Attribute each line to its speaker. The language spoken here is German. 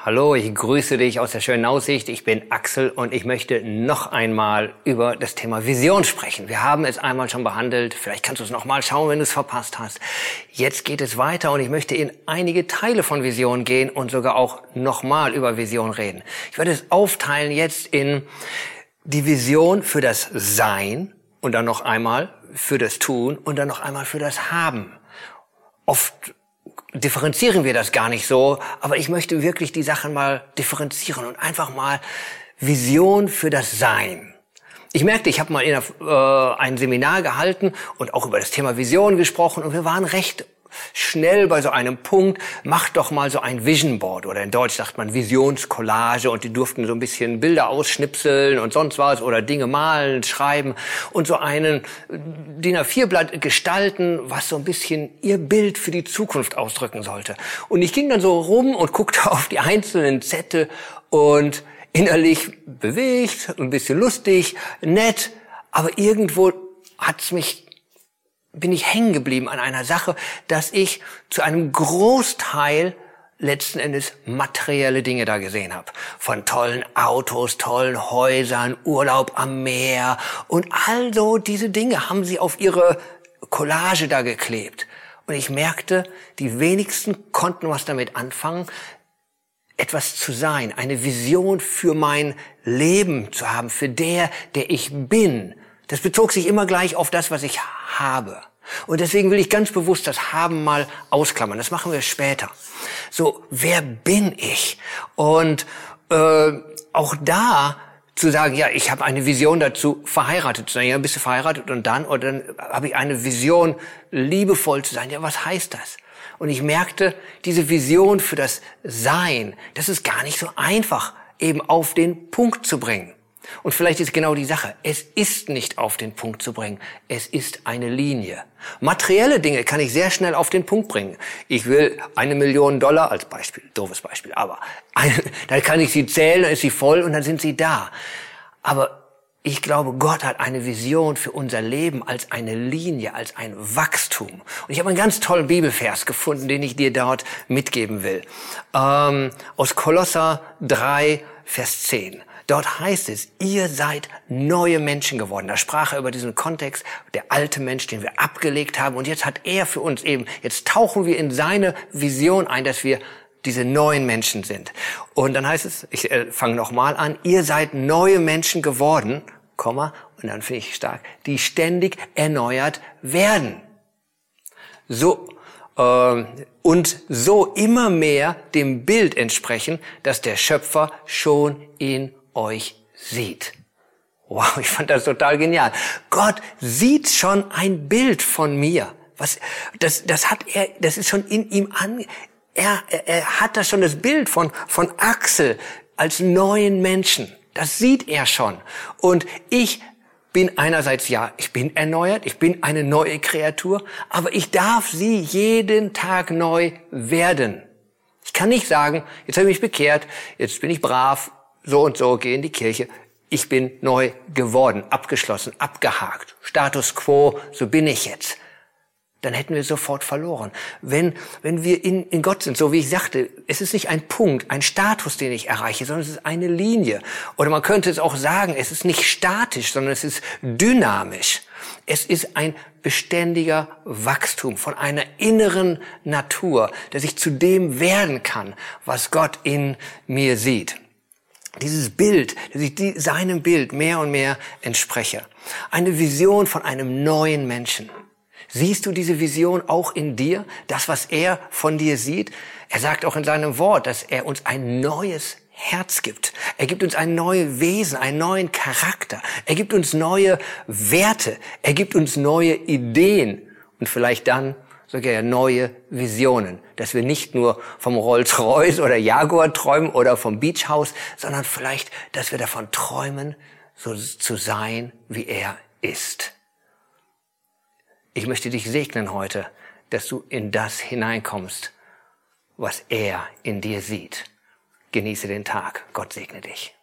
Speaker 1: Hallo, ich grüße dich aus der schönen Aussicht. Ich bin Axel und ich möchte noch einmal über das Thema Vision sprechen. Wir haben es einmal schon behandelt. Vielleicht kannst du es noch mal schauen, wenn du es verpasst hast. Jetzt geht es weiter und ich möchte in einige Teile von Vision gehen und sogar auch noch mal über Vision reden. Ich werde es aufteilen jetzt in die Vision für das Sein und dann noch einmal für das Tun und dann noch einmal für das Haben. Oft differenzieren wir das gar nicht so, aber ich möchte wirklich die Sachen mal differenzieren und einfach mal Vision für das Sein. Ich merkte, ich habe mal in äh, ein Seminar gehalten und auch über das Thema Vision gesprochen und wir waren recht schnell bei so einem Punkt, macht doch mal so ein Vision Board oder in Deutsch sagt man Visionscollage und die durften so ein bisschen Bilder ausschnipseln und sonst was oder Dinge malen, schreiben und so einen DIN A4-Blatt gestalten, was so ein bisschen ihr Bild für die Zukunft ausdrücken sollte. Und ich ging dann so rum und guckte auf die einzelnen Zettel und innerlich bewegt, ein bisschen lustig, nett, aber irgendwo hat's mich bin ich hängen geblieben an einer Sache, dass ich zu einem Großteil letzten Endes materielle Dinge da gesehen habe. Von tollen Autos, tollen Häusern, Urlaub am Meer und all so diese Dinge haben sie auf ihre Collage da geklebt. Und ich merkte, die wenigsten konnten was damit anfangen, etwas zu sein, eine Vision für mein Leben zu haben, für der, der ich bin. Das bezog sich immer gleich auf das, was ich habe. Und deswegen will ich ganz bewusst das Haben mal ausklammern. Das machen wir später. So, wer bin ich? Und äh, auch da zu sagen, ja, ich habe eine Vision dazu, verheiratet zu sein. Ja, bist du verheiratet und dann? Oder dann habe ich eine Vision, liebevoll zu sein. Ja, was heißt das? Und ich merkte, diese Vision für das Sein, das ist gar nicht so einfach, eben auf den Punkt zu bringen. Und vielleicht ist genau die Sache. Es ist nicht auf den Punkt zu bringen. Es ist eine Linie. Materielle Dinge kann ich sehr schnell auf den Punkt bringen. Ich will eine Million Dollar als Beispiel, doofes Beispiel, aber eine, dann kann ich sie zählen, dann ist sie voll und dann sind sie da. Aber ich glaube, Gott hat eine Vision für unser Leben als eine Linie, als ein Wachstum. Und ich habe einen ganz tollen Bibelvers gefunden, den ich dir dort mitgeben will. Ähm, aus Kolosser 3, Vers 10. Dort heißt es, ihr seid neue Menschen geworden. Da sprach er über diesen Kontext, der alte Mensch, den wir abgelegt haben. Und jetzt hat er für uns eben, jetzt tauchen wir in seine Vision ein, dass wir diese neuen Menschen sind. Und dann heißt es, ich äh, fange nochmal an, ihr seid neue Menschen geworden, Komma, und dann finde ich stark, die ständig erneuert werden. So, äh, und so immer mehr dem Bild entsprechen, das der Schöpfer schon in euch sieht. Wow, ich fand das total genial. Gott sieht schon ein Bild von mir. Was, das, das hat er, das ist schon in ihm an, er, er, er hat das schon das Bild von, von Axel als neuen Menschen. Das sieht er schon. Und ich bin einerseits, ja, ich bin erneuert, ich bin eine neue Kreatur, aber ich darf sie jeden Tag neu werden. Ich kann nicht sagen, jetzt habe ich mich bekehrt, jetzt bin ich brav, so und so, gehe in die Kirche. Ich bin neu geworden, abgeschlossen, abgehakt. Status quo, so bin ich jetzt. Dann hätten wir sofort verloren. Wenn, wenn wir in, in Gott sind, so wie ich sagte, es ist nicht ein Punkt, ein Status, den ich erreiche, sondern es ist eine Linie. Oder man könnte es auch sagen, es ist nicht statisch, sondern es ist dynamisch. Es ist ein beständiger Wachstum von einer inneren Natur, dass ich zu dem werden kann, was Gott in mir sieht dieses Bild, dass ich die, seinem Bild mehr und mehr entspreche. Eine Vision von einem neuen Menschen. Siehst du diese Vision auch in dir? Das, was er von dir sieht? Er sagt auch in seinem Wort, dass er uns ein neues Herz gibt. Er gibt uns ein neues Wesen, einen neuen Charakter. Er gibt uns neue Werte. Er gibt uns neue Ideen. Und vielleicht dann sogar neue Visionen, dass wir nicht nur vom Rolls-Royce oder Jaguar träumen oder vom Beachhaus, sondern vielleicht, dass wir davon träumen, so zu sein, wie er ist. Ich möchte dich segnen heute, dass du in das hineinkommst, was er in dir sieht. Genieße den Tag. Gott segne dich.